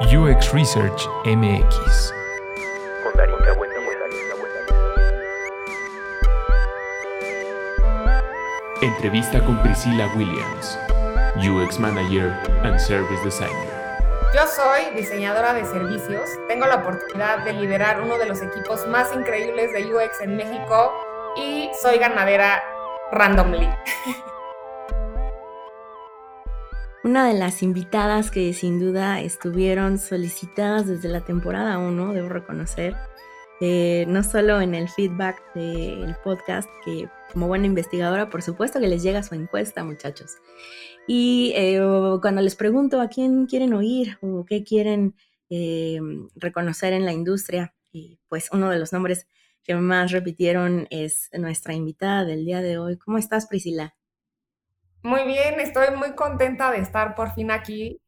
UX Research MX. Entrevista con Priscilla Williams, UX Manager and Service Designer. Yo soy diseñadora de servicios. Tengo la oportunidad de liderar uno de los equipos más increíbles de UX en México y soy ganadera randomly. Una de las invitadas que sin duda estuvieron solicitadas desde la temporada 1, debo reconocer, eh, no solo en el feedback del podcast, que como buena investigadora, por supuesto que les llega su encuesta, muchachos. Y eh, cuando les pregunto a quién quieren oír o qué quieren eh, reconocer en la industria, pues uno de los nombres que más repitieron es nuestra invitada del día de hoy. ¿Cómo estás, Priscila? Muy bien, estoy muy contenta de estar por fin aquí.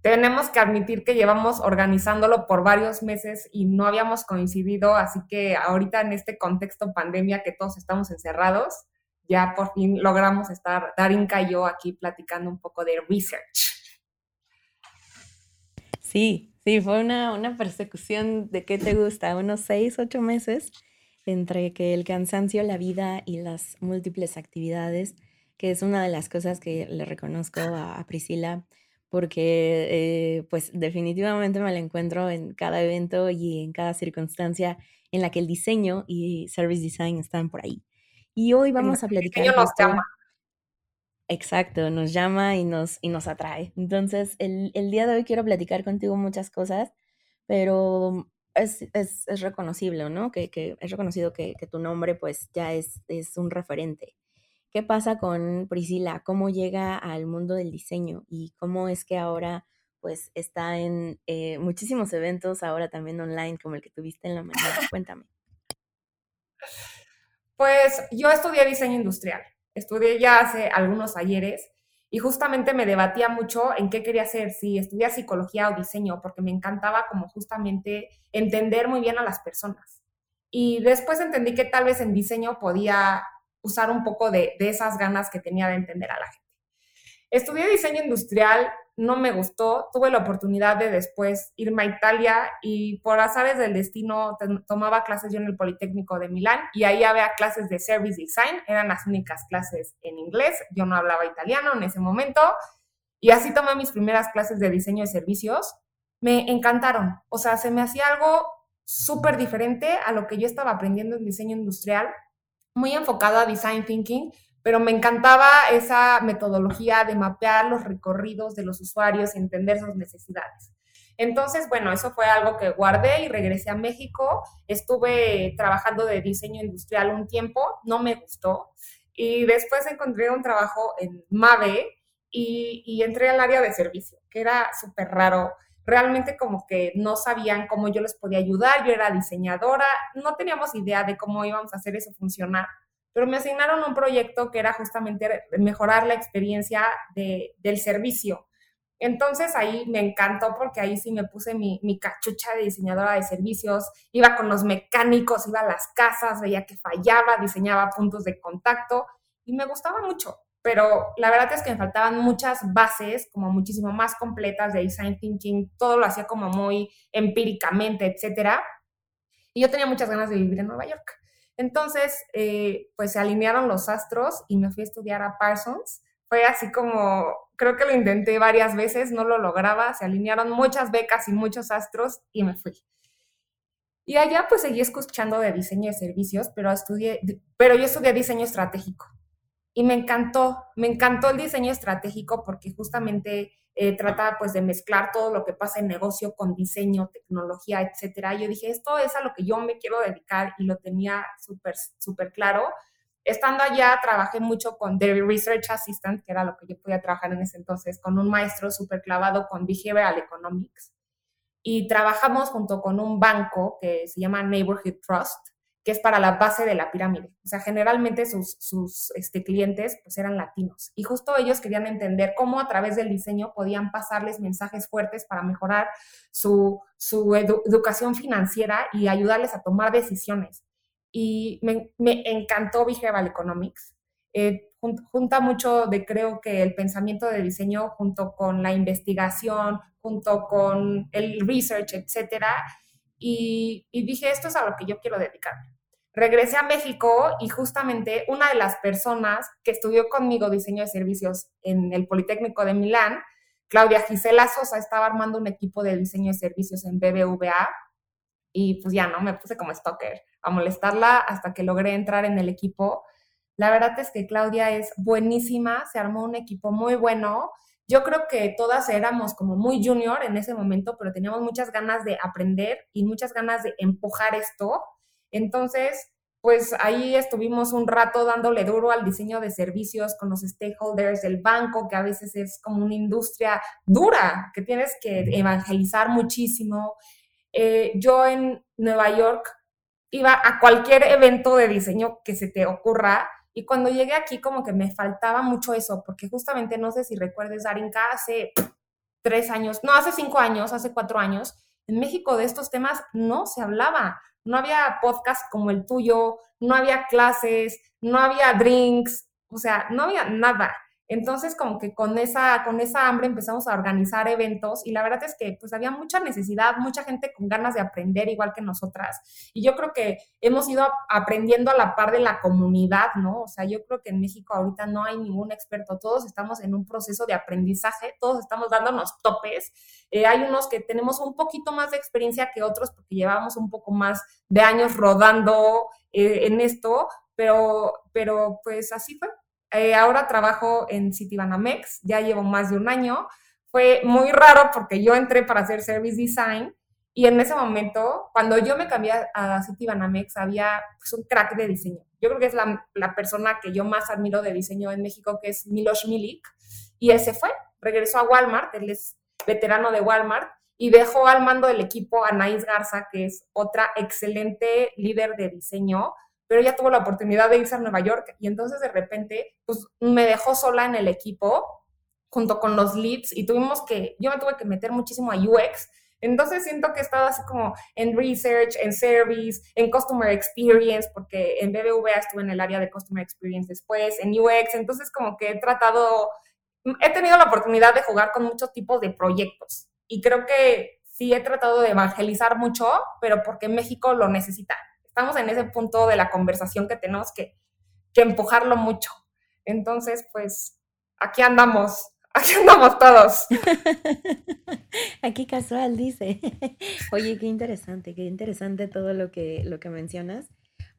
Tenemos que admitir que llevamos organizándolo por varios meses y no habíamos coincidido, así que ahorita en este contexto pandemia que todos estamos encerrados, ya por fin logramos estar, Darinka y yo aquí platicando un poco de research. Sí, sí, fue una, una persecución de qué te gusta, unos seis, ocho meses entre que el cansancio, la vida y las múltiples actividades que es una de las cosas que le reconozco a, Priscila, porque eh, pues definitivamente me la encuentro en cada evento y en cada circunstancia en la que el diseño y service design están por ahí. Y hoy vamos a platicar. El nos llama. Exacto, nos llama y nos, y nos atrae. Entonces, el, día de hoy quiero platicar contigo muchas cosas, pero es, es, es reconocible, ¿no? Que, que es reconocido que, que, tu nombre pues ya es, es un referente. ¿Qué pasa con Priscila? ¿Cómo llega al mundo del diseño? ¿Y cómo es que ahora pues está en eh, muchísimos eventos, ahora también online, como el que tuviste en la mañana? Cuéntame. Pues yo estudié diseño industrial. Estudié ya hace algunos ayeres y justamente me debatía mucho en qué quería hacer, si estudiar psicología o diseño, porque me encantaba como justamente entender muy bien a las personas. Y después entendí que tal vez en diseño podía usar un poco de, esas ganas que tenía de entender a la gente. Estudié diseño industrial, no me gustó, tuve la oportunidad de después irme a Italia y por azares del destino tomaba clases yo en el Politécnico de Milán y ahí había clases de Service Design, eran las únicas clases en inglés, yo no hablaba italiano en ese momento y así tomé mis primeras clases de diseño de servicios. Me encantaron, o sea, se me hacía algo súper diferente a lo que yo estaba aprendiendo en diseño industrial muy enfocado a design thinking, pero me encantaba esa metodología de mapear los recorridos de los usuarios y entender sus necesidades. Entonces, bueno, eso fue algo que guardé y regresé a México. Estuve trabajando de diseño industrial un tiempo, no me gustó. Y después encontré un trabajo en MAVE y, y entré al área de servicio, que era súper raro realmente como que no sabían cómo yo les podía ayudar, yo era diseñadora, no teníamos idea de cómo íbamos a hacer eso funcionar, pero me asignaron un proyecto que era justamente mejorar la experiencia del servicio. Entonces ahí me encantó porque ahí sí me puse mi, mi, cachucha de diseñadora de servicios, iba con los mecánicos, iba a las casas, veía que fallaba, diseñaba puntos de contacto y me gustaba mucho pero la verdad es que me faltaban muchas bases, como muchísimo más completas de design thinking, todo lo hacía como muy empíricamente, etcétera. Y yo tenía muchas ganas de vivir en Nueva York. Entonces, eh, pues se alinearon los astros y me fui a estudiar a Parsons. Fue así como, creo que lo intenté varias veces, no lo lograba, se alinearon muchas becas y muchos astros y me fui. Y allá pues seguí escuchando de diseño de servicios, pero, estudié, pero yo estudié diseño estratégico y me encantó, me encantó el diseño estratégico porque justamente eh, trata pues de mezclar todo lo que pasa en negocio con diseño, tecnología, etcétera. Yo dije, esto es a lo que yo me quiero dedicar y lo tenía súper, súper claro. Estando allá, trabajé mucho con The Research Assistant, que era lo que yo podía trabajar en ese entonces, con un maestro súper clavado con Behavioral Economics. Y trabajamos junto con un banco que se llama Neighborhood Trust, que es para la base de la pirámide. O sea, generalmente sus, sus este, clientes pues eran latinos y justo ellos querían entender cómo a través del diseño podían pasarles mensajes fuertes para mejorar su, su educación financiera y ayudarles a tomar decisiones. Y me, me encantó Behavioral Economics. eh, junta mucho de creo que el pensamiento de diseño junto con la investigación, junto con el research, etcétera. Y, y dije, esto es a lo que yo quiero dedicarme. Regresé a México y justamente una de las personas que estudió conmigo diseño de servicios en el Politécnico de Milán, Claudia Gisela Sosa, estaba armando un equipo de diseño de servicios en BBVA y pues ya no, me puse como stalker a molestarla hasta que logré entrar en el equipo. La verdad es que Claudia es buenísima, se armó un equipo muy bueno. Yo creo que todas éramos como muy junior en ese momento, pero teníamos muchas ganas de aprender y muchas ganas de empujar esto. Entonces, pues ahí estuvimos un rato dándole duro al diseño de servicios con los stakeholders del banco, que a veces es como una industria dura, que tienes que evangelizar muchísimo. Eh, yo en Nueva York iba a cualquier evento de diseño que se te ocurra y cuando llegué aquí como que me faltaba mucho eso, porque justamente no sé si recuerdes, Darinka, hace tres años, no, hace cinco años, hace cuatro años, en México de estos temas no se hablaba no había podcast como el tuyo, no había clases, no había drinks, o sea, no había nada. Entonces, como que con esa, con esa hambre empezamos a organizar eventos y la verdad es que pues había mucha necesidad, mucha gente con ganas de aprender igual que nosotras. Y yo creo que hemos ido aprendiendo a la par de la comunidad, ¿no? O sea, yo creo que en México ahorita no hay ningún experto, todos estamos en un proceso de aprendizaje, todos estamos dándonos topes. Eh, hay unos que tenemos un poquito más de experiencia que otros porque llevamos un poco más de años rodando eh, en esto, pero, pero pues así fue. Eh, ahora trabajo en Citibanamex, ya llevo más de un año. Fue muy raro porque yo entré para hacer service design y en ese momento, cuando yo me cambié a Citibanamex, había pues, un crack de diseño. Yo creo que es la, la, persona que yo más admiro de diseño en México, que es Miloš Milik, y ese fue, regresó a Walmart, él es veterano de Walmart, y dejó al mando del equipo a Naís Garza, que es otra excelente líder de diseño, pero ella tuvo la oportunidad de irse a Nueva York y entonces de repente, pues me dejó sola en el equipo junto con los leads y tuvimos que, yo me tuve que meter muchísimo a UX. Entonces siento que he estado así como en research, en service, en customer experience, porque en BBVA estuve en el área de customer experience después, en UX, entonces como que he tratado, he tenido la oportunidad de jugar con muchos tipos de proyectos y creo que sí he tratado de evangelizar mucho, pero porque México lo necesita estamos en ese punto de la conversación que tenemos que, que empujarlo mucho. Entonces, pues, aquí andamos, aquí andamos todos. Aquí casual, dice. Oye, qué interesante, qué interesante todo lo que, lo que mencionas,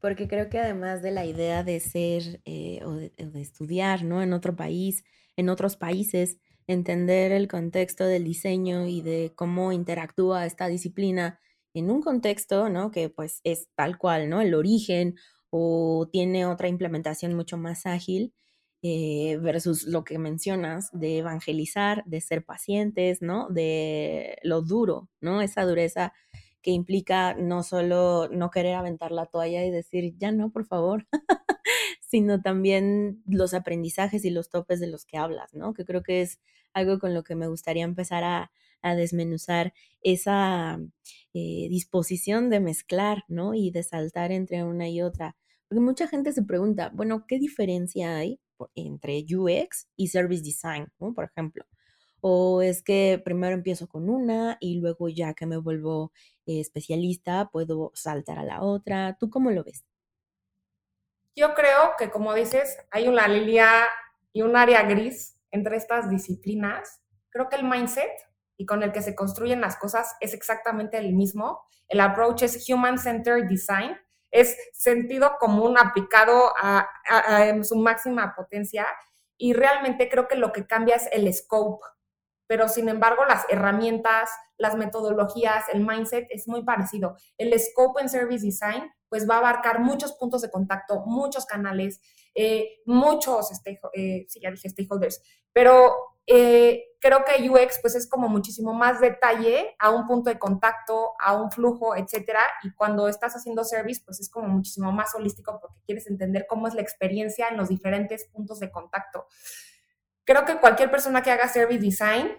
porque creo que además de la idea de ser eh, o, de, de, estudiar, ¿no? En otro país, en otros países, entender el contexto del diseño y de cómo interactúa esta disciplina en un contexto, ¿no? Que pues es tal cual, ¿no? El origen o tiene otra implementación mucho más ágil eh, versus lo que mencionas de evangelizar, de ser pacientes, ¿no? De lo duro, ¿no? Esa dureza que implica no solo no querer aventar la toalla y decir, ya no, por favor, sino también los aprendizajes y los topes de los que hablas, ¿no? Que creo que es algo con lo que me gustaría empezar a, a desmenuzar esa eh, disposición de mezclar, ¿no? Y de saltar entre una y otra. Porque mucha gente se pregunta, bueno, ¿qué diferencia hay entre UX y Service Design, ¿no? Por ejemplo. O es que primero empiezo con una y luego ya que me vuelvo eh, especialista puedo saltar a la otra. ¿Tú cómo lo ves? Yo creo que, como dices, hay una línea y un área gris entre estas disciplinas. Creo que el mindset y con el que se construyen las cosas es exactamente el mismo. El approach es Human-Centered Design, es sentido común aplicado a, a, su máxima potencia y realmente creo que lo que cambia es el scope, pero sin embargo las herramientas, las metodologías, el mindset es muy parecido. El scope en Service Design pues va a abarcar muchos puntos de contacto, muchos canales, eh, muchos, eh, sí, ya dije stakeholders, pero eh, creo que UX pues es como muchísimo más detalle a un punto de contacto, a un flujo, etcétera, y cuando estás haciendo service pues es como muchísimo más holístico porque quieres entender cómo es la experiencia en los diferentes puntos de contacto. Creo que cualquier persona que haga service design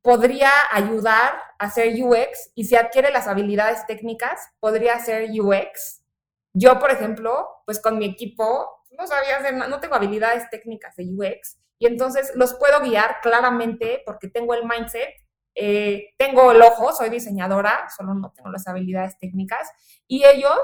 podría ayudar a hacer UX y si adquiere las habilidades técnicas, podría hacer UX Yo, por ejemplo, pues con mi equipo no sabía hacer, no tengo habilidades técnicas de UX y entonces los puedo guiar claramente porque tengo el mindset, eh, tengo el ojo, soy diseñadora, solo no tengo las habilidades técnicas y ellos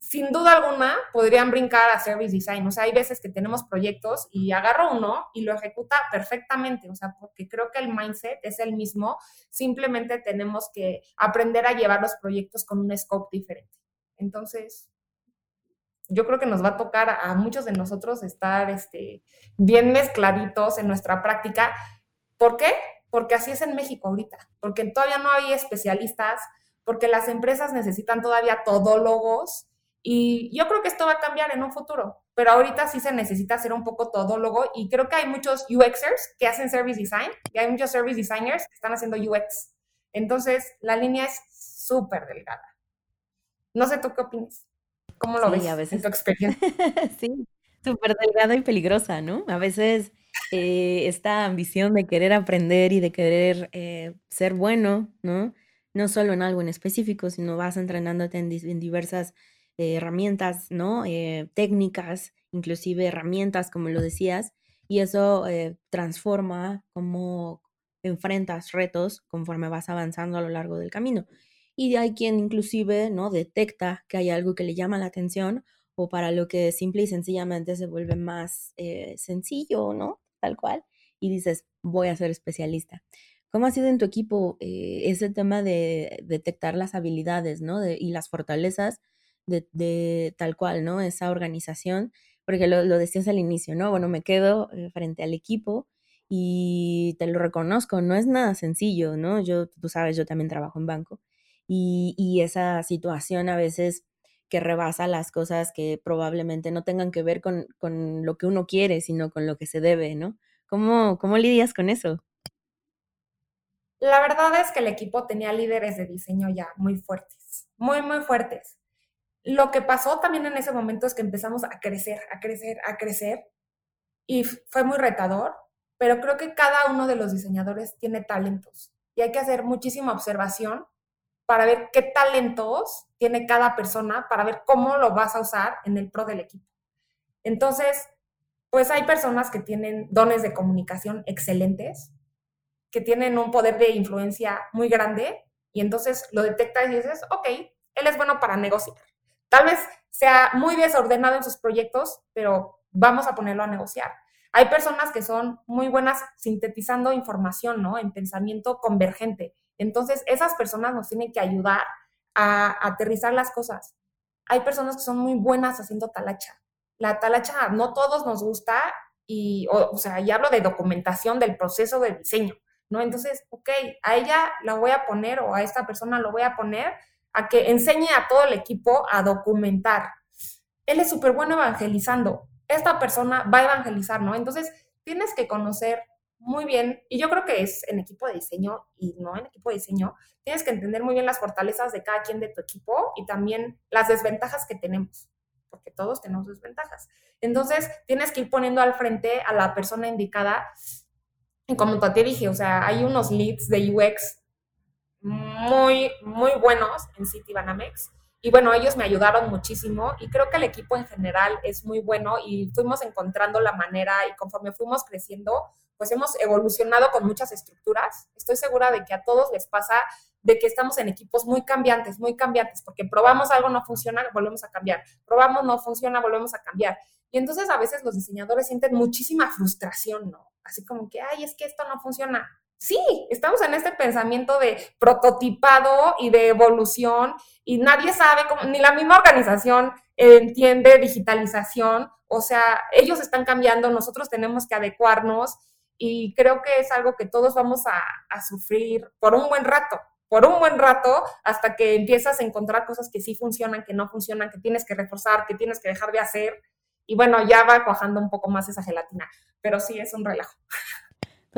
sin duda alguna podrían brincar a service design. O sea, hay veces que tenemos proyectos y agarro uno y lo ejecuta perfectamente. O sea, porque creo que el mindset es el mismo. Simplemente tenemos que aprender a llevar los proyectos con un scope diferente. Entonces, yo creo que nos va a tocar a muchos de nosotros estar este, bien mezcladitos en nuestra práctica. ¿Por qué? Porque así es en México ahorita, porque todavía no hay especialistas, porque las empresas necesitan todavía todólogos y yo creo que esto va a cambiar en un futuro, pero ahorita sí se necesita ser un poco todólogo y creo que hay muchos UXers que hacen service design y hay muchos service designers que están haciendo UX. Entonces, la línea es súper delgada. No sé tú qué opinas. ¿Cómo lo ves a veces... en tu experiencia? sí, súper delgada y peligrosa, ¿no? A veces eh, esta ambición de querer aprender y de querer eh, ser bueno, ¿no? No solo en algo en específico, sino vas entrenándote en, en diversas eh, herramientas, ¿no? Técnicas, inclusive herramientas, como lo decías, y eso transforma cómo enfrentas retos conforme vas avanzando a lo largo del camino. Y hay quien inclusive, ¿no? Detecta que hay algo que le llama la atención o para lo que simple y sencillamente se vuelve más sencillo, ¿no? Tal cual. Y dices, voy a ser especialista. ¿Cómo ha sido en tu equipo ese tema de detectar las habilidades, ¿no? y las fortalezas de, tal cual, ¿no? Esa organización, porque lo, decías al inicio, ¿no? Bueno, me quedo eh, frente al equipo y te lo reconozco, no es nada sencillo, ¿no? Yo, tú sabes, yo también trabajo en banco y, esa situación a veces que rebasa las cosas que probablemente no tengan que ver con, con, lo que uno quiere, sino con lo que se debe, ¿no? ¿Cómo, ¿Cómo lidias con eso? La verdad es que el equipo tenía líderes de diseño ya muy fuertes, muy, muy fuertes. Lo que pasó también en ese momento es que empezamos a crecer, a crecer, a crecer y fue muy retador, pero creo que cada uno de los diseñadores tiene talentos y hay que hacer muchísima observación para ver qué talentos tiene cada persona, para ver cómo lo vas a usar en el pro del equipo. Entonces, pues hay personas que tienen dones de comunicación excelentes, que tienen un poder de influencia muy grande y entonces lo detectas y dices, ok, él es bueno para negociar. Tal vez sea muy desordenado en sus proyectos, pero vamos a ponerlo a negociar. Hay personas que son muy buenas sintetizando información, ¿no? En pensamiento convergente. Entonces, esas personas nos tienen que ayudar a, aterrizar las cosas. Hay personas que son muy buenas haciendo talacha. La talacha no todos nos gusta y, o, sea, ya hablo de documentación del proceso de diseño, ¿no? Entonces, ok, a ella la voy a poner o a esta persona lo voy a poner a que enseñe a todo el equipo a documentar. Él es súper bueno evangelizando. Esta persona va a evangelizar, ¿no? Entonces, tienes que conocer muy bien, y yo creo que es en equipo de diseño y no en equipo de diseño, tienes que entender muy bien las fortalezas de cada quien de tu equipo y también las desventajas que tenemos, porque todos tenemos desventajas. Entonces, tienes que ir poniendo al frente a la persona indicada. Y como te dije, o sea, hay unos leads de UX muy, muy buenos en City Banamex. Y bueno, ellos me ayudaron muchísimo y creo que el equipo en general es muy bueno y fuimos encontrando la manera y conforme fuimos creciendo, pues hemos evolucionado con muchas estructuras. Estoy segura de que a todos les pasa de que estamos en equipos muy cambiantes, muy cambiantes, porque probamos algo, no funciona, volvemos a cambiar. Probamos, no funciona, volvemos a cambiar. Y entonces a veces los diseñadores sienten muchísima frustración, ¿no? Así como que, ay, es que esto no funciona Sí, estamos en este pensamiento de prototipado y de evolución y nadie sabe ni la misma organización entiende digitalización, o sea, ellos están cambiando, nosotros tenemos que adecuarnos y creo que es algo que todos vamos a sufrir por un buen rato, por un buen rato hasta que empiezas a encontrar cosas que sí funcionan, que no funcionan, que tienes que reforzar, que tienes que dejar de hacer. Y bueno, ya va cuajando un poco más esa gelatina, pero sí es un relajo.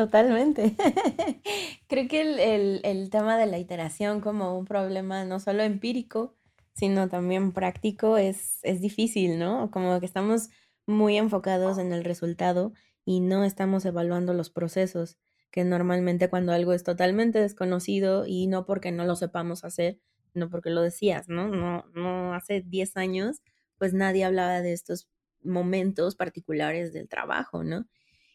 Totalmente. Creo que el, tema de la iteración como un problema no solo empírico, sino también práctico es, es difícil, ¿no? Como que estamos muy enfocados en el resultado y no estamos evaluando los procesos, que normalmente cuando algo es totalmente desconocido y no porque no lo sepamos hacer, no porque lo decías, ¿no? No, no hace 10 años pues nadie hablaba de estos momentos particulares del trabajo, ¿no?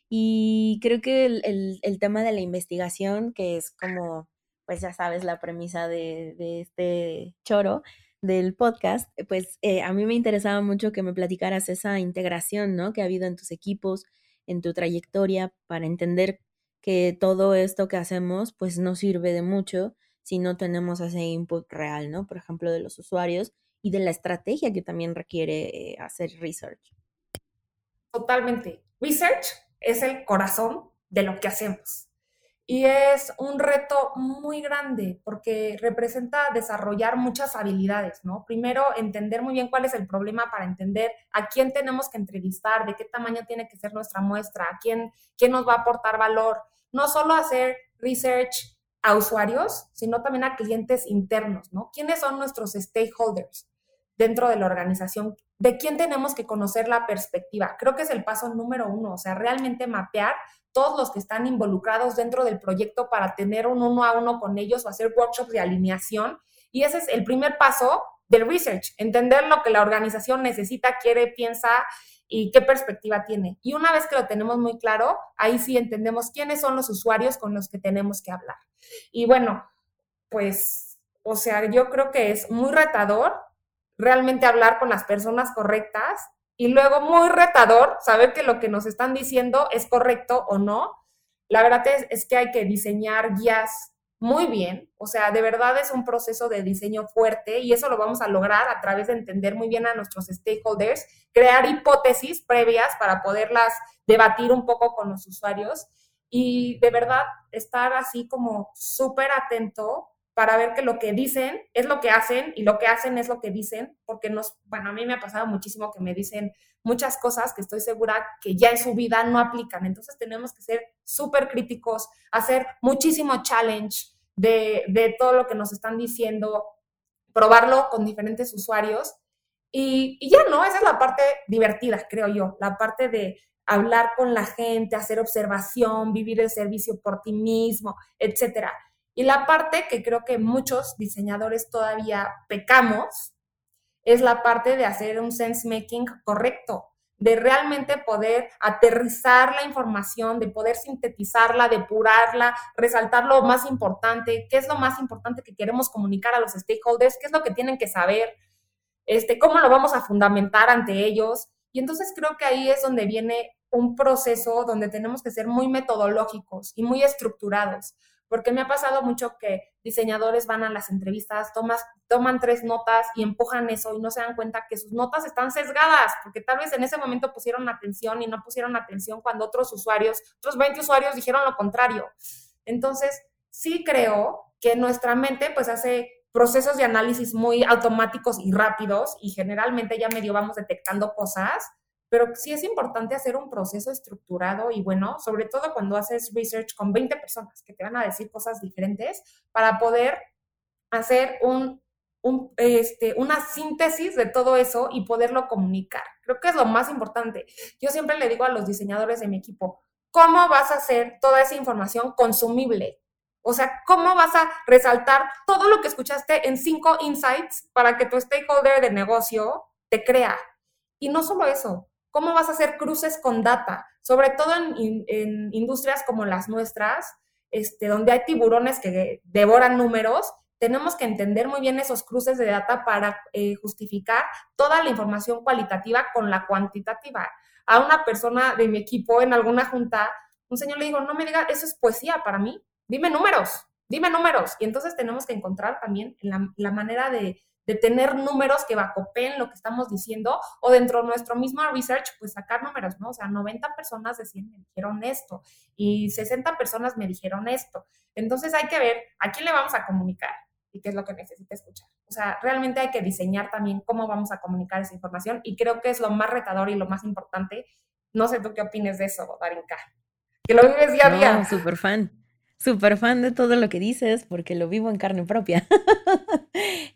Y creo que el, tema de la investigación, que es como, pues ya sabes, la premisa de, este choro del podcast, pues eh, a mí me interesaba mucho que me platicaras esa integración, ¿no? Que ha habido en tus equipos, en tu trayectoria, para entender que todo esto que hacemos, pues no sirve de mucho si no tenemos ese input real, ¿no? Por ejemplo, de los usuarios y de la estrategia que también requiere eh, hacer research. Totalmente. Research es el corazón de lo que hacemos. Y es un reto muy grande porque representa desarrollar muchas habilidades, ¿no? Primero, entender muy bien cuál es el problema para entender a quién tenemos que entrevistar, de qué tamaño tiene que ser nuestra muestra, a quién, quién nos va a aportar valor. No solo hacer research a usuarios, sino también a clientes internos, ¿no? ¿Quiénes son nuestros stakeholders dentro de la organización? ¿De quién tenemos que conocer la perspectiva? Creo que es el paso número uno, o sea, realmente mapear todos los que están involucrados dentro del proyecto para tener un uno a uno con ellos o hacer workshops de alineación. Y ese es el primer paso del research, entender lo que la organización necesita, quiere, piensa y qué perspectiva tiene. Y una vez que lo tenemos muy claro, ahí sí entendemos quiénes son los usuarios con los que tenemos que hablar. Y bueno, pues, o sea, yo creo que es muy retador realmente hablar con las personas correctas y luego muy retador saber que lo que nos están diciendo es correcto o no. La verdad es, es que hay que diseñar guías muy bien, o sea, de verdad es un proceso de diseño fuerte y eso lo vamos a lograr a través de entender muy bien a nuestros stakeholders, crear hipótesis previas para poderlas debatir un poco con los usuarios y de verdad estar así como súper atento para ver que lo que dicen es lo que hacen y lo que hacen es lo que dicen, porque nos, bueno, a mí me ha pasado muchísimo que me dicen muchas cosas que estoy segura que ya en su vida no aplican. Entonces tenemos que ser súper críticos, hacer muchísimo challenge de, de, todo lo que nos están diciendo, probarlo con diferentes usuarios. Y, y ya no, esa es la parte divertida, creo yo, la parte de hablar con la gente, hacer observación, vivir el servicio por ti mismo, etcétera. Y la parte que creo que muchos diseñadores todavía pecamos es la parte de hacer un sense making correcto, de realmente poder aterrizar la información, de poder sintetizarla, depurarla, resaltar lo más importante, qué es lo más importante que queremos comunicar a los stakeholders, qué es lo que tienen que saber, este, cómo lo vamos a fundamentar ante ellos. Y entonces creo que ahí es donde viene un proceso donde tenemos que ser muy metodológicos y muy estructurados porque me ha pasado mucho que diseñadores van a las entrevistas, toman tres notas y empujan eso y no se dan cuenta que sus notas están sesgadas, porque tal vez en ese momento pusieron atención y no pusieron atención cuando otros usuarios, otros 20 usuarios dijeron lo contrario. Entonces, sí creo que nuestra mente pues hace procesos de análisis muy automáticos y rápidos y generalmente ya medio vamos detectando cosas pero sí es importante hacer un proceso estructurado y bueno, sobre todo cuando haces research con 20 personas que te van a decir cosas diferentes para poder hacer un, este, una síntesis de todo eso y poderlo comunicar. Creo que es lo más importante. Yo siempre le digo a los diseñadores de mi equipo, ¿cómo vas a hacer toda esa información consumible? O sea, ¿cómo vas a resaltar todo lo que escuchaste en cinco insights para que tu stakeholder de negocio te crea? Y no solo eso, ¿Cómo vas a hacer cruces con data? Sobre todo en, industrias como las nuestras, este, donde hay tiburones que devoran números, tenemos que entender muy bien esos cruces de data para eh, justificar toda la información cualitativa con la cuantitativa. A una persona de mi equipo en alguna junta, un señor le dijo, no me diga, eso es poesía para mí, dime números, dime números. Y entonces tenemos que encontrar también la manera de, de tener números que vacopen lo que estamos diciendo o dentro de nuestro mismo research, pues sacar números, ¿no? O sea, 90 personas decían, me dijeron esto y 60 personas me dijeron esto. Entonces hay que ver a quién le vamos a comunicar y qué es lo que necesita escuchar. O sea, realmente hay que diseñar también cómo vamos a comunicar esa información y creo que es lo más retador y lo más importante. No sé tú qué opines de eso, Darinka. Que lo vives día a día. No, súper fan súper fan de todo lo que dices porque lo vivo en carne propia.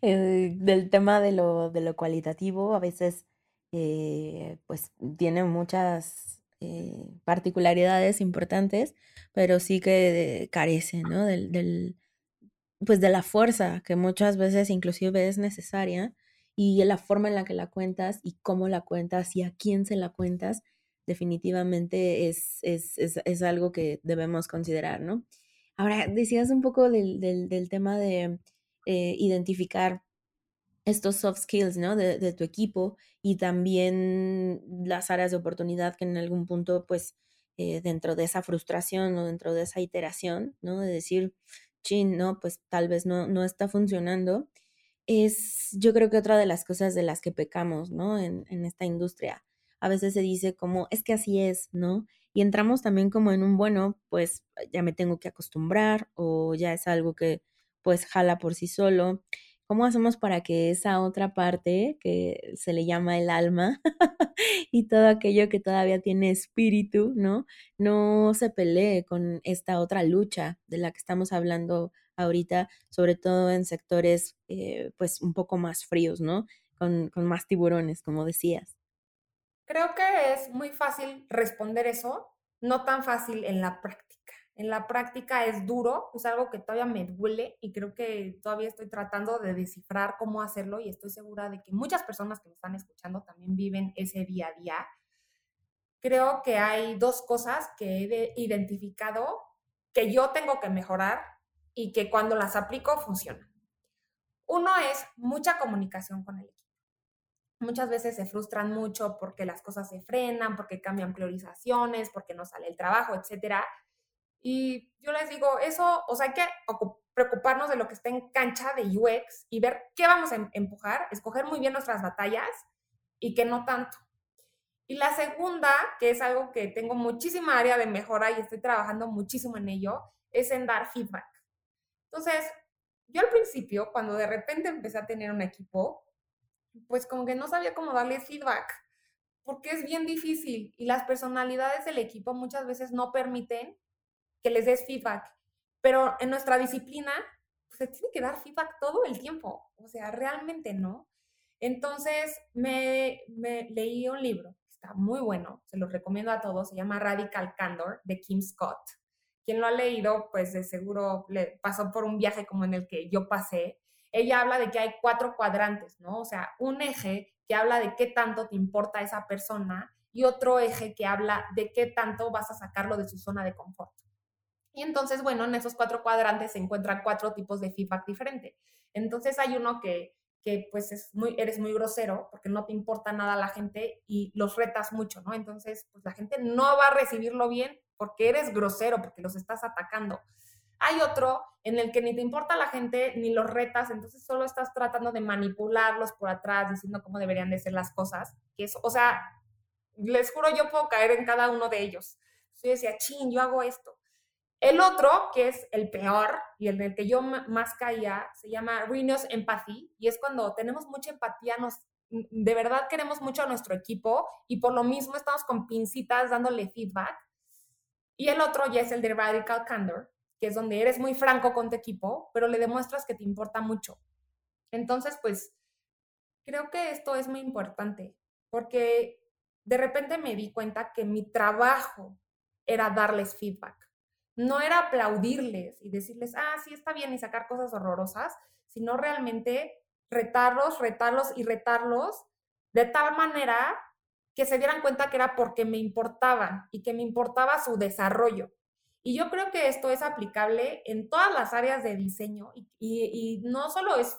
Eh, del tema de lo, de lo cualitativo, a veces eh, pues tiene muchas eh, particularidades importantes, pero sí que carece, ¿no? Del, del, pues de la fuerza que muchas veces inclusive es necesaria y la forma en la que la cuentas y cómo la cuentas y a quién se la cuentas, definitivamente es, es, algo que debemos considerar, ¿no? Ahora, decías un poco del, tema de eh, identificar estos soft skills, ¿no? De, tu equipo y también las áreas de oportunidad que en algún punto, pues, eh, dentro de esa frustración o dentro de esa iteración, ¿no? De decir, chin, no, pues tal vez no, no está funcionando, es yo creo que otra de las cosas de las que pecamos, ¿no? En, en esta industria. A veces se dice como, es que así es, ¿no? Y entramos también como en un, bueno, pues ya me tengo que acostumbrar o ya es algo que pues jala por sí solo. ¿Cómo hacemos para que esa otra parte que se le llama el alma y todo aquello que todavía tiene espíritu, ¿no? No se pelee con esta otra lucha de la que estamos hablando ahorita, sobre todo en sectores eh, pues un poco más fríos, ¿no? Con, con más tiburones, como decías. Creo que es muy fácil responder eso, no tan fácil en la práctica en la práctica es duro, es algo que todavía me duele y creo que todavía estoy tratando de descifrar cómo hacerlo y estoy segura de que muchas personas que me están escuchando también viven ese día a día. Creo que hay dos cosas que he identificado que yo tengo que mejorar y que cuando las aplico funcionan. Uno es mucha comunicación con el equipo. Muchas veces se frustran mucho porque las cosas se frenan, porque cambian priorizaciones, porque no sale el trabajo, etcétera y yo les digo, eso, o sea, hay que preocuparnos de lo que está en cancha de UX y ver qué vamos a em-, empujar, escoger muy bien nuestras batallas y que no tanto. Y la segunda, que es algo que tengo muchísima área de mejora y estoy trabajando muchísimo en ello, es en dar feedback. Entonces, yo al principio, cuando de repente empecé a tener un equipo, pues como que no sabía cómo darles feedback, porque es bien difícil y las personalidades del equipo muchas veces no permiten que les des feedback. Pero en nuestra disciplina pues, se tiene que dar feedback todo el tiempo. O sea, realmente no. Entonces me, me leí un libro, está muy bueno, se lo recomiendo a todos, se llama Radical Candor de Kim Scott. Quien lo ha leído, pues de seguro le pasó por un viaje como en el que yo pasé. Ella habla de que hay cuatro cuadrantes, ¿no? O sea, un eje que habla de qué tanto te importa esa persona y otro eje que habla de qué tanto vas a sacarlo de su zona de confort. Y entonces, bueno, en esos cuatro cuadrantes se encuentran cuatro tipos de feedback diferente. Entonces hay uno que, que pues es muy, eres muy grosero porque no te importa nada la gente y los retas mucho, ¿no? Entonces, pues la gente no va a recibirlo bien porque eres grosero, porque los estás atacando. Hay otro en el que ni te importa la gente ni los retas, entonces solo estás tratando de manipularlos por atrás, diciendo cómo deberían de ser las cosas. Que es, o sea, les juro, yo puedo caer en cada uno de ellos. Yo decía, chin, yo hago esto. El otro, que es el peor y el del que yo más caía, se llama Rhinos Empathy y es cuando tenemos mucha empatía, nos, de verdad queremos mucho a nuestro equipo y por lo mismo estamos con pincitas dándole feedback. Y el otro ya es el de Radical Candor, que es donde eres muy franco con tu equipo, pero le demuestras que te importa mucho. Entonces, pues, creo que esto es muy importante porque de repente me di cuenta que mi trabajo era darles feedback no era aplaudirles y decirles, ah, sí, está bien y sacar cosas horrorosas, sino realmente retarlos, retarlos y retarlos de tal manera que se dieran cuenta que era porque me importaba y que me importaba su desarrollo. Y yo creo que esto es aplicable en todas las áreas de diseño y, no solo es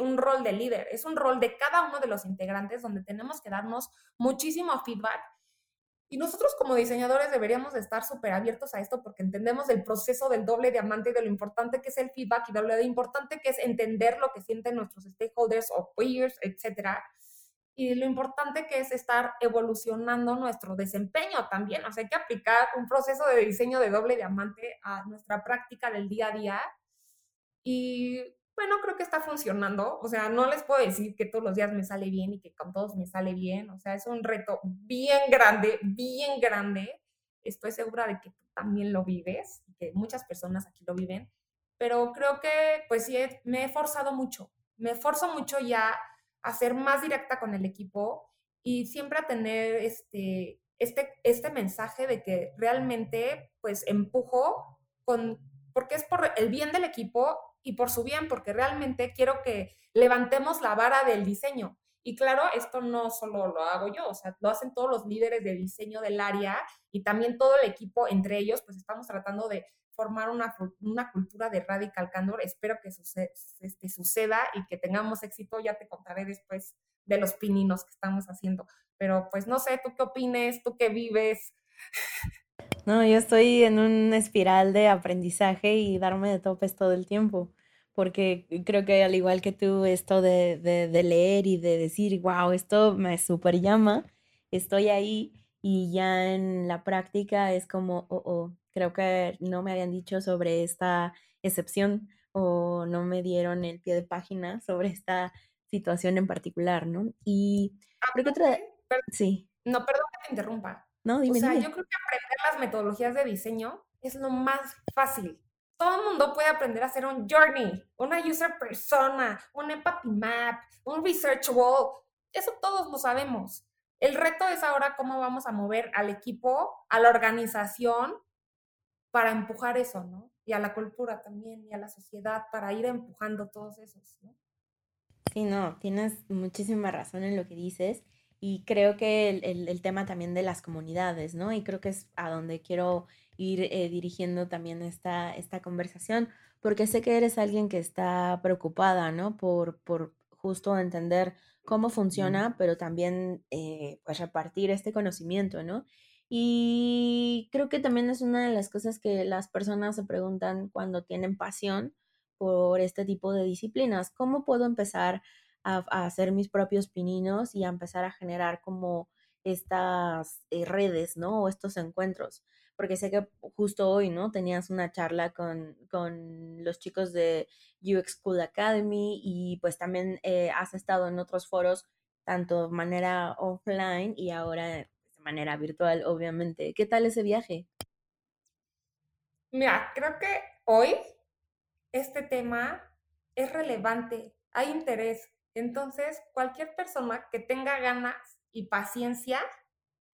un rol de líder, es un rol de cada uno de los integrantes donde tenemos que darnos muchísimo feedback y nosotros como diseñadores deberíamos estar súper abiertos a esto porque entendemos el proceso del doble diamante y de lo importante que es el feedback y de lo importante que es entender lo que sienten nuestros stakeholders o peers, etcétera. Y lo importante que es estar evolucionando nuestro desempeño también. O sea, hay que aplicar un proceso de diseño de doble diamante a nuestra práctica del día a día. Y bueno, creo que está funcionando. O sea, no les puedo decir que todos los días me sale bien y que con todos me sale bien. O sea, es un reto bien grande, bien grande. Estoy segura de que tú también lo vives que muchas personas aquí lo viven. Pero creo que, pues sí, me he forzado mucho. Me esforzo mucho ya a ser más directa con el equipo y siempre a tener este, este, este mensaje de que realmente, pues, empujo con, porque es por el bien del equipo y por su bien, porque realmente quiero que levantemos la vara del diseño. Y claro, esto no solo lo hago yo, o sea, lo hacen todos los líderes de diseño del área y también todo el equipo, entre ellos, pues estamos tratando de formar una, una cultura de Radical Candor. Espero que este, suceda y que tengamos éxito. Ya te contaré después de los pininos que estamos haciendo. Pero pues no sé, ¿tú qué opines? ¿Tú qué vives? No, yo estoy en una espiral de aprendizaje y darme de topes todo el tiempo, porque creo que al igual que tú, esto de, de, leer y de decir, wow, esto me super llama, estoy ahí y ya en la práctica es como, oh, oh, creo que no me habían dicho sobre esta excepción o no me dieron el pie de página sobre esta situación en particular, ¿no? Y ah, creo que otra... Sí. No, perdón que te interrumpa. No, dime. O sea, yo creo que aprender las metodologías de diseño es lo más fácil. Todo el mundo puede aprender a hacer un journey, una user persona, un empathy map, un research wall. Eso todos lo sabemos. El reto es ahora cómo vamos a mover al equipo, a la organización, para empujar eso, ¿no? Y a la cultura también, y a la sociedad, para ir empujando todos esos, ¿no? Sí, no, tienes muchísima razón en lo que dices. Y creo que el, tema también de las comunidades, ¿no? Y creo que es a donde quiero ir eh, dirigiendo también esta, esta conversación, porque sé que eres alguien que está preocupada, ¿no? Por, por justo entender cómo funciona, pero también eh, pues repartir este conocimiento, ¿no? Y creo que también es una de las cosas que las personas se preguntan cuando tienen pasión por este tipo de disciplinas. ¿Cómo puedo empezar a, hacer mis propios pininos y a empezar a generar como estas eh, redes, ¿no? O estos encuentros. Porque sé que justo hoy, ¿no? Tenías una charla con, con los chicos de UX School Academy y pues también eh, has estado en otros foros, tanto de manera offline y ahora de manera virtual, obviamente. ¿Qué tal ese viaje? Mira, creo que hoy este tema es relevante, hay interés, entonces, cualquier persona que tenga ganas y paciencia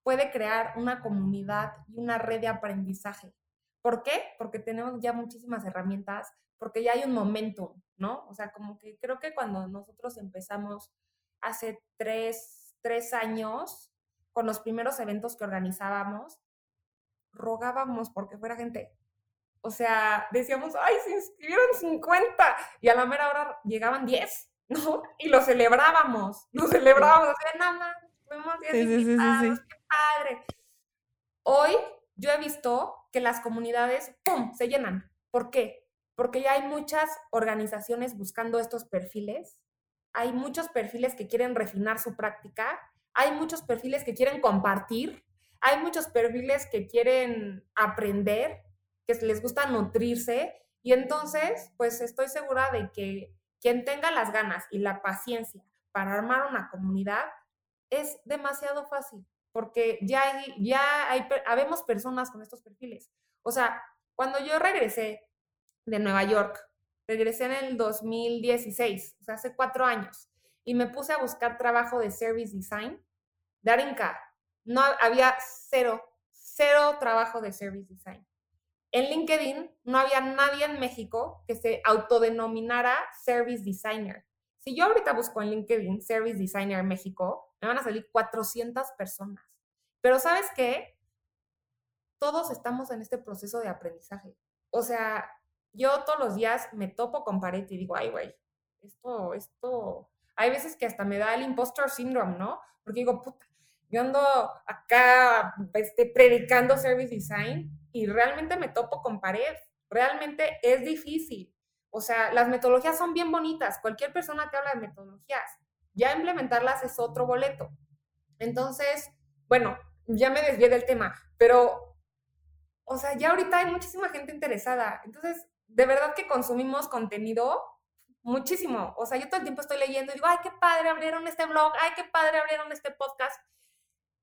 puede crear una comunidad y una red de aprendizaje. ¿Por qué? Porque tenemos ya muchísimas herramientas, porque ya hay un momento, ¿no? O sea, como que creo que cuando nosotros empezamos hace tres, tres años, con los primeros eventos que organizábamos, rogábamos porque fuera gente. O sea, decíamos, ay, se inscribieron 50 y a la mera hora llegaban 10 ¿no? Y lo celebrábamos, lo celebrábamos, nada más, fuimos sí, sí, sí, qué padre. Hoy yo he visto que las comunidades, ¡pum!, se llenan. ¿Por qué? Porque ya hay muchas organizaciones buscando estos perfiles, hay muchos perfiles que quieren refinar su práctica, hay muchos perfiles que quieren compartir, hay muchos perfiles que quieren aprender, que les gusta nutrirse, y entonces, pues estoy segura de que quien tenga las ganas y la paciencia para armar una comunidad es demasiado fácil, porque ya hay, ya hay, habemos personas con estos perfiles. O sea, cuando yo regresé de Nueva York, regresé en el 2016, o sea, hace cuatro años, y me puse a buscar trabajo de service design, Darinka, no había cero, cero trabajo de service design. En LinkedIn no había nadie en México que se autodenominara Service Designer. Si yo ahorita busco en LinkedIn Service Designer México, me van a salir 400 personas. Pero ¿sabes qué? Todos estamos en este proceso de aprendizaje. O sea, yo todos los días me topo con pared y digo, ay, güey, esto, esto, hay veces que hasta me da el impostor syndrome, ¿no? Porque digo, puta, yo ando acá este, predicando service design y realmente me topo con pared. Realmente es difícil. O sea, las metodologías son bien bonitas. Cualquier persona te habla de metodologías. Ya implementarlas es otro boleto. Entonces, bueno, ya me desvié del tema, pero, o sea, ya ahorita hay muchísima gente interesada. Entonces, de verdad que consumimos contenido muchísimo. O sea, yo todo el tiempo estoy leyendo y digo, ay, qué padre abrieron este blog, ay, qué padre abrieron este podcast.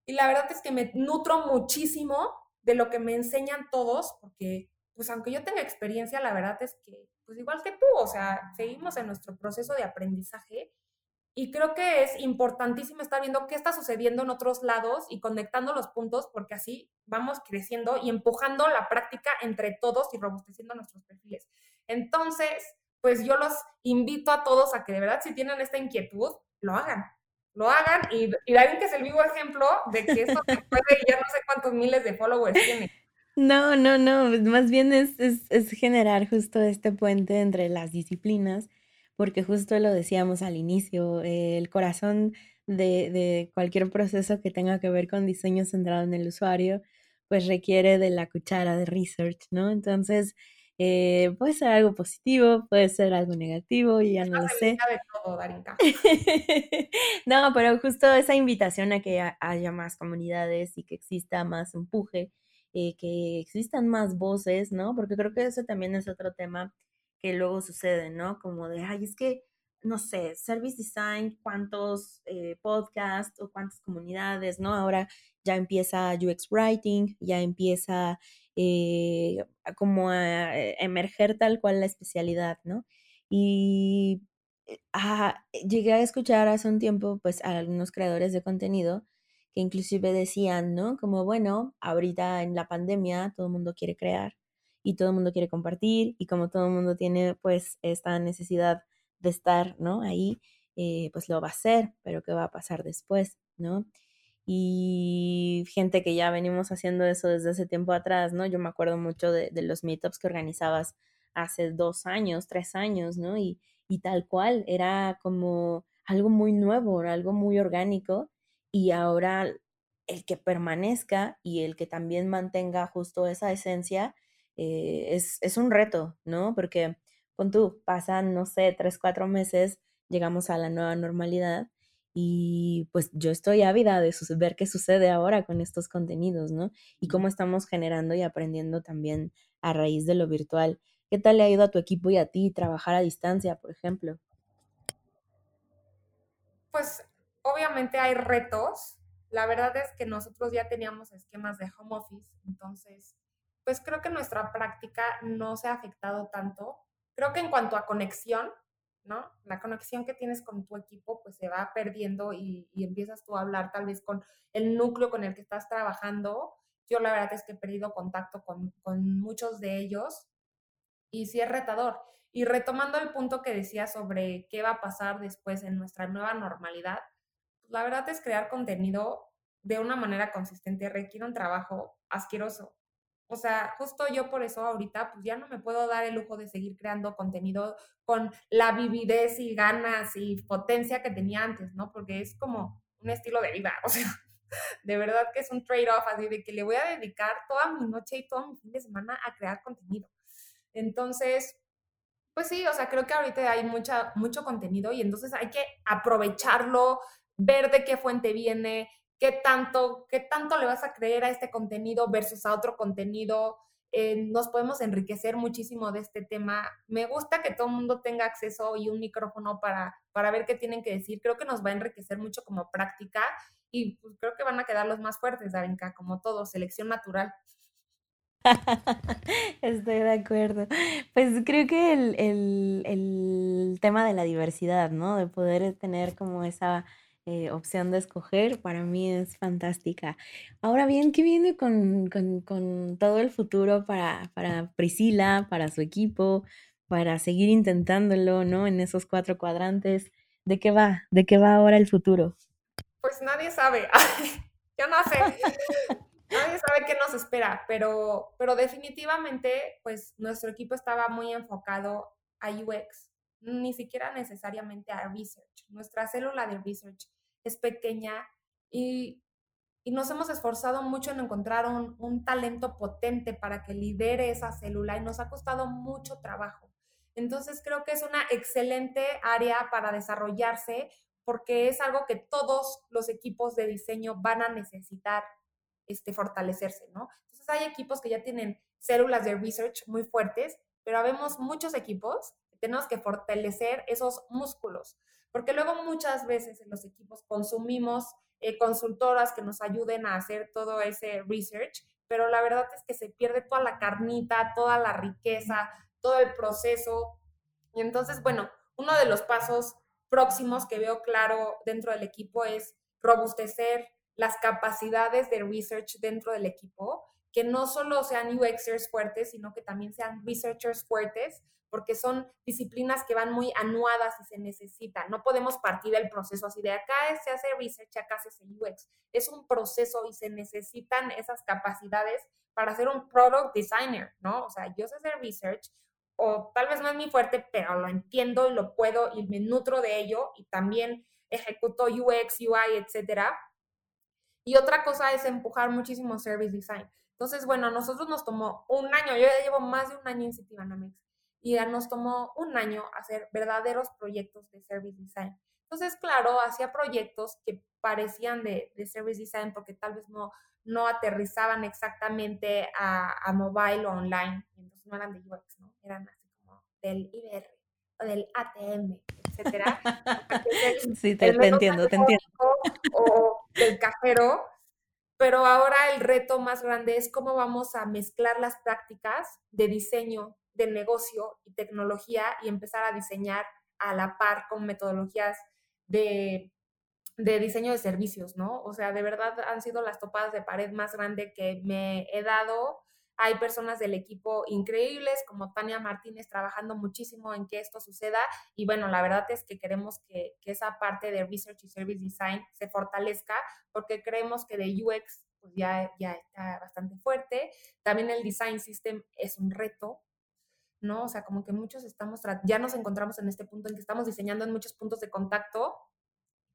Y la verdad es que me nutro muchísimo de lo que me enseñan todos, porque pues aunque yo tenga experiencia, la verdad es que, pues igual que tú, o sea, seguimos en nuestro proceso de aprendizaje y creo que es importantísimo estar viendo qué está sucediendo en otros lados y conectando los puntos, porque así vamos creciendo y empujando la práctica entre todos y robusteciendo nuestros perfiles. Entonces, pues yo los invito a todos a que de verdad si tienen esta inquietud, lo hagan. Lo hagan y, y que es el vivo ejemplo de que eso puede y ya no sé cuántos miles de followers tiene. No, no, no, más bien es, es, es generar justo este puente entre las disciplinas, porque justo lo decíamos al inicio, el corazón de, de cualquier proceso que tenga que ver con diseño centrado en el usuario, pues requiere de la cuchara de research, ¿no? Entonces, eh, puede ser algo positivo, puede ser algo negativo, y ya no lo sé. De todo, no, pero justo esa invitación a que haya más comunidades y que exista más empuje, eh, que existan más voces, ¿no? Porque creo que eso también es otro tema que luego sucede, ¿no? Como de, ay, es que no sé, service design, cuántos eh, podcasts o cuántas comunidades, ¿no? Ahora ya empieza UX Writing, ya empieza eh, como a eh, emerger tal cual la especialidad, ¿no? Y ah, llegué a escuchar hace un tiempo, pues, a algunos creadores de contenido que inclusive decían, ¿no? Como, bueno, ahorita en la pandemia todo el mundo quiere crear y todo el mundo quiere compartir y como todo el mundo tiene, pues, esta necesidad de estar, ¿no? Ahí, eh, pues lo va a hacer, pero ¿qué va a pasar después, ¿no? Y gente que ya venimos haciendo eso desde hace tiempo atrás, ¿no? Yo me acuerdo mucho de, los meetups que organizabas hace dos años, tres años, ¿no? Y, y tal cual, era como algo muy nuevo, algo muy orgánico y ahora el que permanezca y el que también mantenga justo esa esencia eh, es, es, un reto, ¿no? Porque con tú, pasan, no sé, tres, cuatro meses, llegamos a la nueva normalidad y pues yo estoy ávida de ver qué sucede ahora con estos contenidos, ¿no? Y cómo estamos generando y aprendiendo también a raíz de lo virtual. ¿Qué tal le ha ido a tu equipo y a ti trabajar a distancia, por ejemplo? Pues obviamente hay retos. La verdad es que nosotros ya teníamos esquemas de home office, entonces, pues creo que nuestra práctica no se ha afectado tanto creo que en cuanto a conexión, ¿no? La conexión que tienes con tu equipo, pues se va perdiendo y, empiezas tú a hablar tal vez con el núcleo con el que estás trabajando. Yo la verdad es que he perdido contacto con, con muchos de ellos y sí es retador. Y retomando el punto que decía sobre qué va a pasar después en nuestra nueva normalidad, la verdad es crear contenido de una manera consistente requiere un trabajo asqueroso. O sea, justo yo por eso ahorita pues ya no me puedo dar el lujo de seguir creando contenido con la vividez y ganas y potencia que tenía antes, ¿no? Porque es como un estilo de vida, o sea, de verdad que es un trade-off así de que le voy a dedicar toda mi noche y todo mi fin de semana a crear contenido. Entonces, pues sí, o sea, creo que ahorita hay mucha, mucho contenido y entonces hay que aprovecharlo, ver de qué fuente viene, qué tanto, qué tanto le vas a creer a este contenido versus a otro contenido. Eh, nos podemos enriquecer muchísimo de este tema. Me gusta que todo el mundo tenga acceso y un micrófono para, para ver qué tienen que decir. Creo que nos va a enriquecer mucho como práctica y pues, creo que van a quedar los más fuertes, Darinka, como todo, selección natural. Estoy de acuerdo. Pues creo que el, el, el tema de la diversidad, ¿no? De poder tener como esa eh, opción de escoger, para mí es fantástica. Ahora bien, ¿qué viene con, todo el futuro para, para, Priscila, para su equipo, para seguir intentándolo, ¿no? En esos cuatro cuadrantes. ¿De qué va? ¿De qué va ahora el futuro? Pues nadie sabe. Yo no sé. nadie sabe qué nos espera, pero, pero definitivamente, pues nuestro equipo estaba muy enfocado a UX, ni siquiera necesariamente a research. Nuestra célula de research es pequeña y, nos hemos esforzado mucho en encontrar un, un, talento potente para que lidere esa célula y nos ha costado mucho trabajo. Entonces creo que es una excelente área para desarrollarse porque es algo que todos los equipos de diseño van a necesitar este, fortalecerse, ¿no? Entonces hay equipos que ya tienen células de research muy fuertes, pero habemos muchos equipos que tenemos que fortalecer esos músculos porque luego muchas veces en los equipos consumimos eh, consultoras que nos ayuden a hacer todo ese research, pero la verdad es que se pierde toda la carnita, toda la riqueza, todo el proceso. Y entonces, bueno, uno de los pasos próximos que veo claro dentro del equipo es robustecer las capacidades de research dentro del equipo, que no solo sean UXers fuertes, sino que también sean researchers fuertes, porque son disciplinas que van muy anuadas y se necesitan. No podemos partir del proceso así de acá se hace research, acá se hace UX. Es un proceso y se necesitan esas capacidades para ser un product designer, ¿no? O sea, yo sé hacer research, o tal vez no es mi fuerte, pero lo entiendo y lo puedo y me nutro de ello y también ejecuto UX, UI, etcétera. Y otra cosa es empujar muchísimo service design. Entonces, bueno, a nosotros nos tomó un año, yo ya llevo más de un año en Citibanamex y ya nos tomó un año hacer verdaderos proyectos de service design. Entonces, claro, hacía proyectos que parecían de, de service design porque tal vez no, no aterrizaban exactamente a, a mobile o online, entonces no eran de UX, ¿no? Eran así como del IBR o del ATM, etcétera. sí, te, entiendo, te entiendo. O del cajero, pero ahora el reto más grande es cómo vamos a mezclar las prácticas de diseño, de negocio y tecnología y empezar a diseñar a la par con metodologías de de diseño de servicios, ¿no? O sea, de verdad han sido las topadas de pared más grande que me he dado. Hay personas del equipo increíbles como Tania Martínez trabajando muchísimo en que esto suceda y bueno, la verdad es que queremos que, esa parte de Research y Service Design se fortalezca porque creemos que de UX pues ya, ya está bastante fuerte. También el Design System es un reto, ¿no? O sea, como que muchos estamos, ya nos encontramos en este punto en que estamos diseñando en muchos puntos de contacto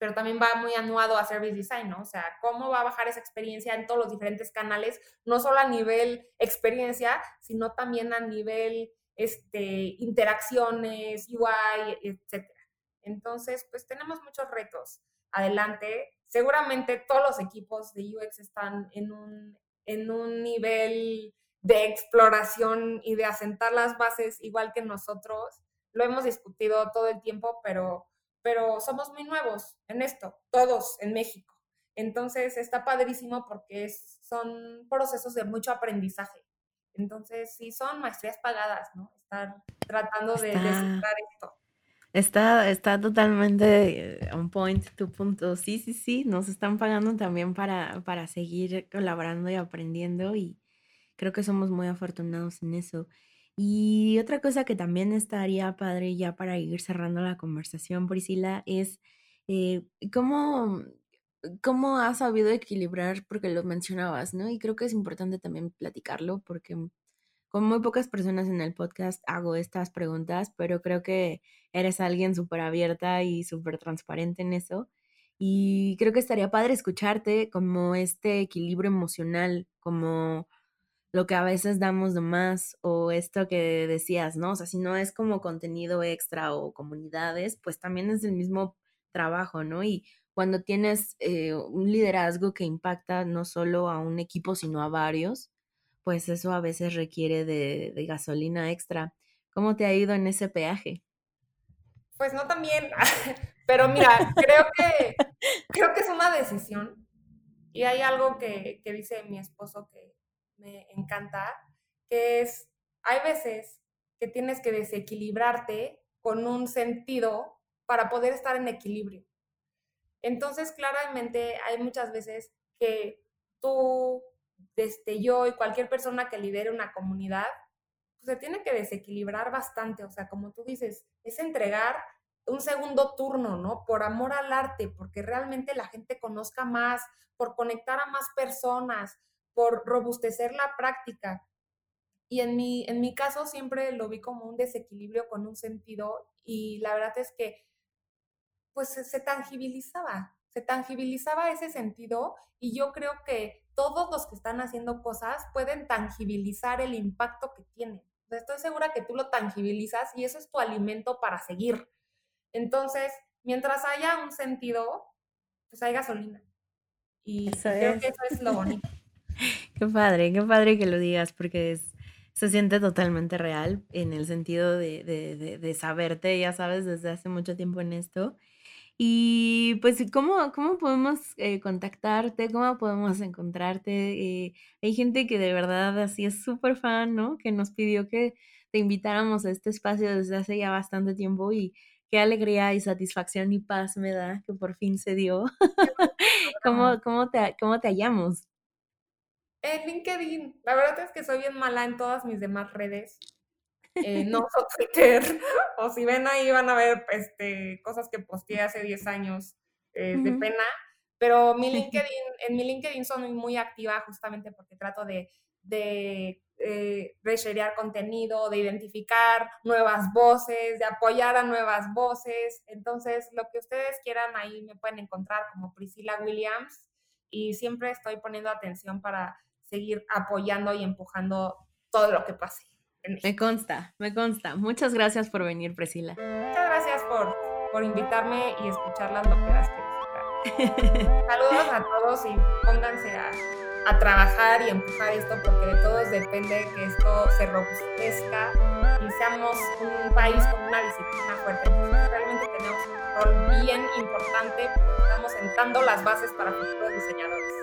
pero también va muy anuado a service design, ¿no? O sea, cómo va a bajar esa experiencia en todos los diferentes canales, no solo a nivel experiencia, sino también a nivel este, interacciones, UI, etcétera. Entonces, pues tenemos muchos retos adelante. Seguramente todos los equipos de UX están en un, en un nivel de exploración y de asentar las bases igual que nosotros. Lo hemos discutido todo el tiempo, pero pero somos muy nuevos en esto, todos en México. Entonces está padrísimo porque son procesos de mucho aprendizaje. Entonces sí son maestrías pagadas, ¿no? Estar tratando de, esto. Está, está totalmente on point tu punto. Sí, sí, sí, nos están pagando también para, para seguir colaborando y aprendiendo y creo que somos muy afortunados en eso. Y otra cosa que también estaría padre ya para ir cerrando la conversación, Priscila, es eh, cómo, cómo has sabido equilibrar, porque lo mencionabas, ¿no? Y creo que es importante también platicarlo, porque con muy pocas personas en el podcast hago estas preguntas, pero creo que eres alguien súper abierta y súper transparente en eso. Y creo que estaría padre escucharte como este equilibrio emocional, como lo que a veces damos de más o esto que decías, ¿no? O sea, si no es como contenido extra o comunidades, pues también es el mismo trabajo, ¿no? Y cuando tienes eh, un liderazgo que impacta no solo a un equipo, sino a varios, pues eso a veces requiere de, gasolina extra. ¿Cómo te ha ido en ese peaje? Pues no tan bien, pero mira, creo que, creo que es una decisión. Y hay algo que, que dice mi esposo que, me encanta, que es, hay veces que tienes que desequilibrarte con un sentido para poder estar en equilibrio. Entonces, claramente, hay muchas veces que tú, desde yo y cualquier persona que lidere una comunidad, pues se tiene que desequilibrar bastante. O sea, como tú dices, es entregar un segundo turno, ¿no? Por amor al arte, porque realmente la gente conozca más, por conectar a más personas, por robustecer la práctica. Y en mi, en mi caso siempre lo vi como un desequilibrio con un sentido y la verdad es que pues se tangibilizaba, se tangibilizaba ese sentido y yo creo que todos los que están haciendo cosas pueden tangibilizar el impacto que tienen. Estoy segura que tú lo tangibilizas y eso es tu alimento para seguir. Entonces, mientras haya un sentido, pues hay gasolina. Y creo que eso es lo bonito. Qué padre, qué padre que lo digas, porque es, se siente totalmente real en el sentido de, de, de, saberte, ya sabes, desde hace mucho tiempo en esto. Y pues, ¿cómo, cómo podemos eh, contactarte? ¿Cómo podemos encontrarte? Eh, hay gente que de verdad así es súper fan, ¿no? Que nos pidió que te invitáramos a este espacio desde hace ya bastante tiempo y qué alegría y satisfacción y paz me da que por fin se dio. ¿Cómo, cómo, te, ¿Cómo te hallamos? En LinkedIn. La verdad es que soy bien mala en todas mis demás redes. Eh, no uso Twitter. o si ven ahí van a ver este, cosas que posteé hace 10 años eh, de pena. Pero mi LinkedIn, en mi LinkedIn soy muy activa justamente porque trato de, de eh, contenido, de identificar nuevas voces, de apoyar a nuevas voces. Entonces, lo que ustedes quieran ahí me pueden encontrar como Priscilla Williams y siempre estoy poniendo atención para seguir apoyando y empujando todo lo que pase. Me consta, me consta. Muchas gracias por venir, Priscila. Muchas gracias por, por invitarme y escuchar las loqueras que Saludos a todos y pónganse a, a, trabajar y empujar esto porque de todos depende que esto se robustezca y seamos un país con una disciplina fuerte. Entonces realmente tenemos un rol bien importante porque estamos sentando las bases para futuros diseñadores.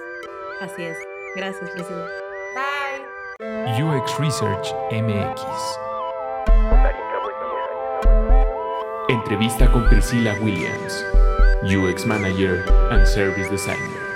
Así es. Gracias, Priscila. Bye. UX Research MX. Entrevista con Priscilla Williams, UX Manager and Service Designer.